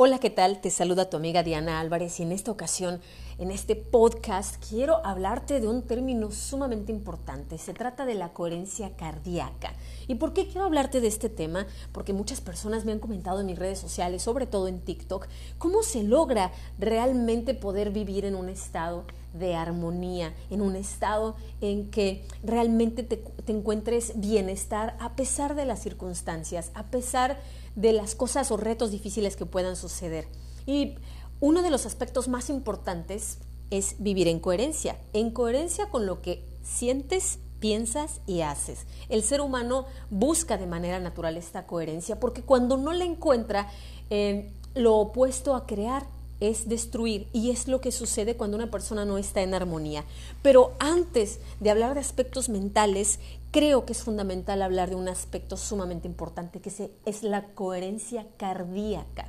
Hola, ¿qué tal? Te saluda tu amiga Diana Álvarez y en esta ocasión, en este podcast, quiero hablarte de un término sumamente importante. Se trata de la coherencia cardíaca. ¿Y por qué quiero hablarte de este tema? Porque muchas personas me han comentado en mis redes sociales, sobre todo en TikTok, cómo se logra realmente poder vivir en un estado de armonía, en un estado en que realmente te, encuentres bienestar a pesar de las circunstancias, a pesar de las cosas o retos difíciles que puedan suceder. Y uno de los aspectos más importantes es vivir en coherencia, en coherencia con lo que sientes, piensas y haces. El ser humano busca de manera natural esta coherencia porque cuando no la encuentra, eh, lo opuesto a crear es destruir y es lo que sucede cuando una persona no está en armonía. Pero antes de hablar de aspectos mentales, creo que es fundamental hablar de un aspecto sumamente importante que es la coherencia cardíaca.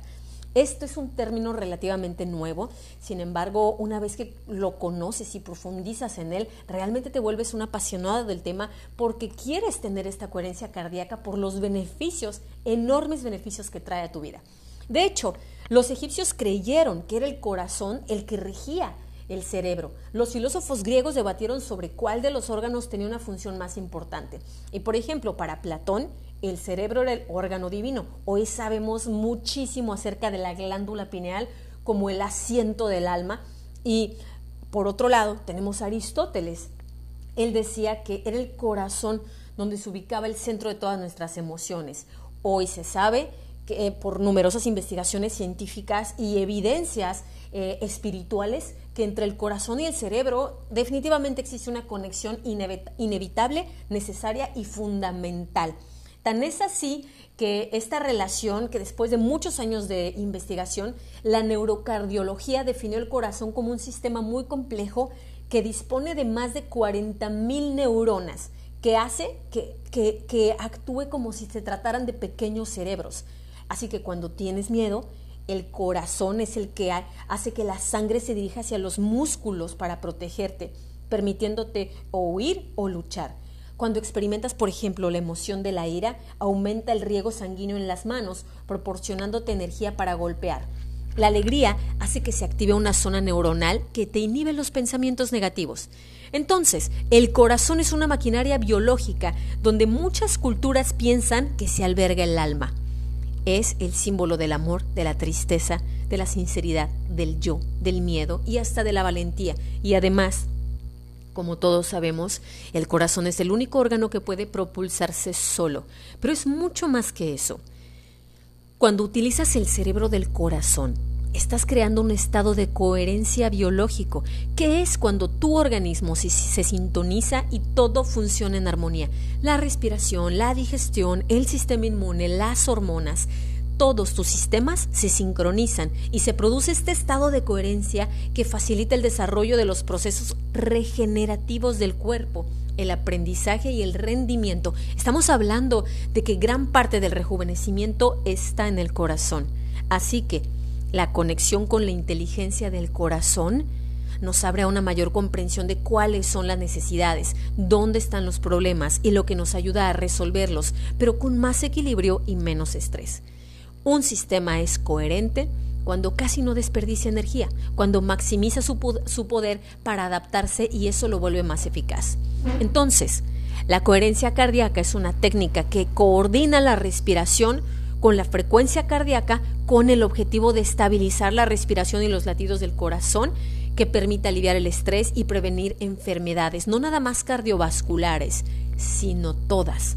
Esto es un término relativamente nuevo, sin embargo, una vez que lo conoces y profundizas en él, realmente te vuelves una apasionada del tema porque quieres tener esta coherencia cardíaca por los beneficios, enormes beneficios que trae a tu vida. De hecho, los egipcios creyeron que era el corazón el que regía el cerebro. Los filósofos griegos debatieron sobre cuál de los órganos tenía una función más importante. Y por ejemplo, para Platón, el cerebro era el órgano divino. Hoy sabemos muchísimo acerca de la glándula pineal como el asiento del alma. Y por otro lado, tenemos Aristóteles. Él decía que era el corazón donde se ubicaba el centro de todas nuestras emociones. Hoy se sabe eh, por numerosas investigaciones científicas y evidencias eh, espirituales que entre el corazón y el cerebro definitivamente existe una conexión inevitable, necesaria y fundamental. Tan es así que esta relación, que después de muchos años de investigación, la neurocardiología definió el corazón como un sistema muy complejo que dispone de más de 40.000 neuronas, que hace que, que actúe como si se trataran de pequeños cerebros. Así que cuando tienes miedo, el corazón es el que hace que la sangre se dirija hacia los músculos para protegerte, permitiéndote o huir o luchar. Cuando experimentas, por ejemplo, la emoción de la ira, aumenta el riego sanguíneo en las manos, proporcionándote energía para golpear. La alegría hace que se active una zona neuronal que te inhibe los pensamientos negativos. Entonces, el corazón es una maquinaria biológica donde muchas culturas piensan que se alberga el alma es el símbolo del amor, de la tristeza, de la sinceridad, del yo, del miedo y hasta de la valentía. Y además, como todos sabemos, el corazón es el único órgano que puede propulsarse solo, pero es mucho más que eso. Cuando utilizas el cerebro del corazón, estás creando un estado de coherencia biológico, que es cuando tu organismo se, sintoniza y todo funciona en armonía. La respiración, la digestión, el sistema inmune, las hormonas, todos tus sistemas se sincronizan y se produce este estado de coherencia que facilita el desarrollo de los procesos regenerativos del cuerpo, el aprendizaje y el rendimiento. Estamos hablando de que gran parte del rejuvenecimiento está en el corazón. Así que la conexión con la inteligencia del corazón nos abre a una mayor comprensión de cuáles son las necesidades, dónde están los problemas y lo que nos ayuda a resolverlos, pero con más equilibrio y menos estrés. Un sistema es coherente cuando casi no desperdicia energía, cuando maximiza su, su poder para adaptarse y eso lo vuelve más eficaz. Entonces, la coherencia cardíaca es una técnica que coordina la respiración con la frecuencia cardíaca con el objetivo de estabilizar la respiración y los latidos del corazón que permita aliviar el estrés y prevenir enfermedades, no nada más cardiovasculares, sino todas.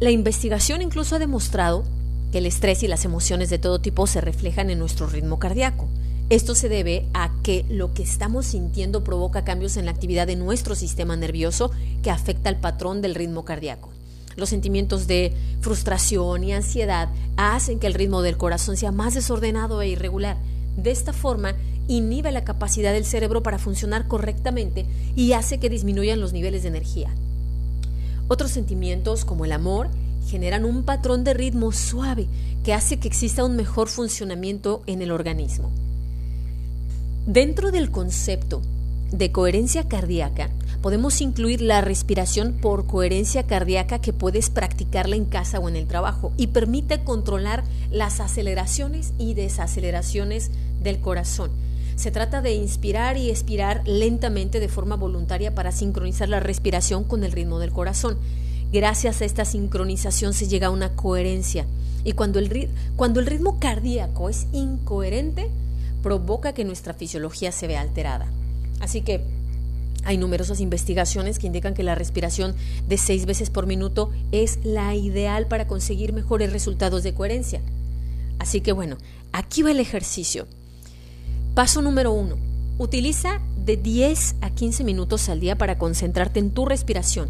La investigación incluso ha demostrado que el estrés y las emociones de todo tipo se reflejan en nuestro ritmo cardíaco. Esto se debe a que lo que estamos sintiendo provoca cambios en la actividad de nuestro sistema nervioso que afecta al patrón del ritmo cardíaco. Los sentimientos de frustración y ansiedad hacen que el ritmo del corazón sea más desordenado e irregular. De esta forma, inhibe la capacidad del cerebro para funcionar correctamente y hace que disminuyan los niveles de energía. Otros sentimientos, como el amor, generan un patrón de ritmo suave que hace que exista un mejor funcionamiento en el organismo. Dentro del concepto de coherencia cardíaca, podemos incluir la respiración por coherencia cardíaca que puedes practicarla en casa o en el trabajo y permite controlar las aceleraciones y desaceleraciones del corazón. Se trata de inspirar y expirar lentamente de forma voluntaria para sincronizar la respiración con el ritmo del corazón. Gracias a esta sincronización se llega a una coherencia. Y cuando el, cuando el ritmo cardíaco es incoherente, provoca que nuestra fisiología se vea alterada. Así que hay numerosas investigaciones que indican que la respiración de seis veces por minuto es la ideal para conseguir mejores resultados de coherencia. Así que bueno, aquí va el ejercicio. Paso número uno. Utiliza de 10 a 15 minutos al día para concentrarte en tu respiración.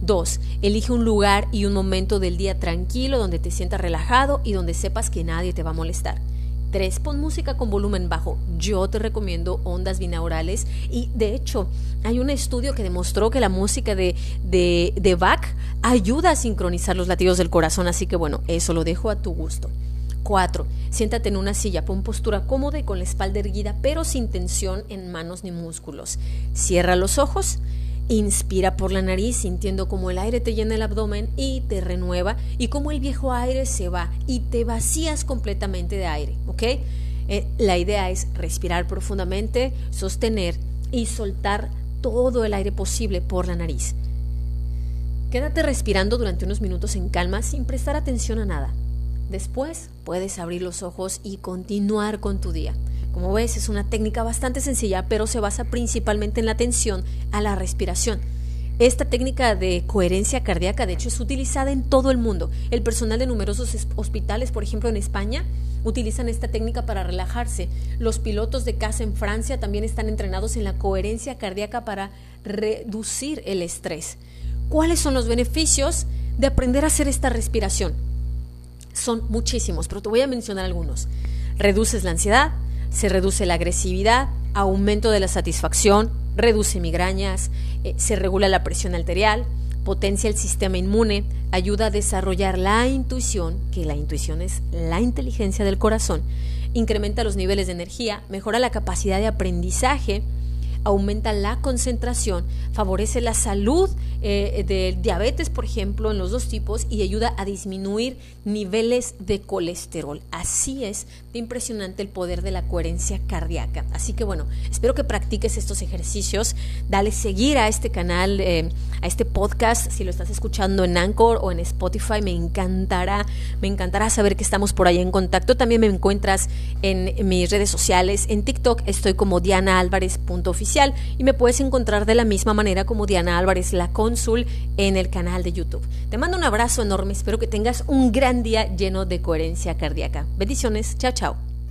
2. Elige un lugar y un momento del día tranquilo donde te sientas relajado y donde sepas que nadie te va a molestar. 3. Pon música con volumen bajo. Yo te recomiendo ondas binaurales y de hecho hay un estudio que demostró que la música de, de, de Bach ayuda a sincronizar los latidos del corazón, así que bueno, eso lo dejo a tu gusto. 4. Siéntate en una silla, pon postura cómoda y con la espalda erguida, pero sin tensión en manos ni músculos. Cierra los ojos Inspira por la nariz sintiendo como el aire te llena el abdomen y te renueva y como el viejo aire se va y te vacías completamente de aire, ¿ok? Eh, la idea es respirar profundamente, sostener y soltar todo el aire posible por la nariz. Quédate respirando durante unos minutos en calma sin prestar atención a nada. Después puedes abrir los ojos y continuar con tu día. Como ves, es una técnica bastante sencilla, pero se basa principalmente en la atención a la respiración. Esta técnica de coherencia cardíaca, de hecho, es utilizada en todo el mundo. El personal de numerosos hospitales, por ejemplo, en España, utilizan esta técnica para relajarse. Los pilotos de casa en Francia también están entrenados en la coherencia cardíaca para reducir el estrés. ¿Cuáles son los beneficios de aprender a hacer esta respiración? Son muchísimos, pero te voy a mencionar algunos. Reduces la ansiedad, se reduce la agresividad, aumento de la satisfacción, reduce migrañas, eh, se regula la presión arterial, potencia el sistema inmune, ayuda a desarrollar la intuición, que la intuición es la inteligencia del corazón, incrementa los niveles de energía, mejora la capacidad de aprendizaje, aumenta la concentración, favorece la salud eh, del diabetes, por ejemplo, en los dos tipos y ayuda a disminuir niveles de colesterol. Así es de impresionante el poder de la coherencia cardíaca. Así que bueno, espero que practiques estos ejercicios. Dale seguir a este canal, eh, a este podcast, si lo estás escuchando en Anchor o en Spotify, me encantará, me encantará saber que estamos por ahí en contacto. También me encuentras en mis redes sociales, en TikTok estoy como Diana Y me puedes encontrar de la misma manera como Diana Álvarez, la cónsul, en el canal de YouTube. Te mando un abrazo enorme, espero que tengas un gran día lleno de coherencia cardíaca. Bendiciones, chao, chao.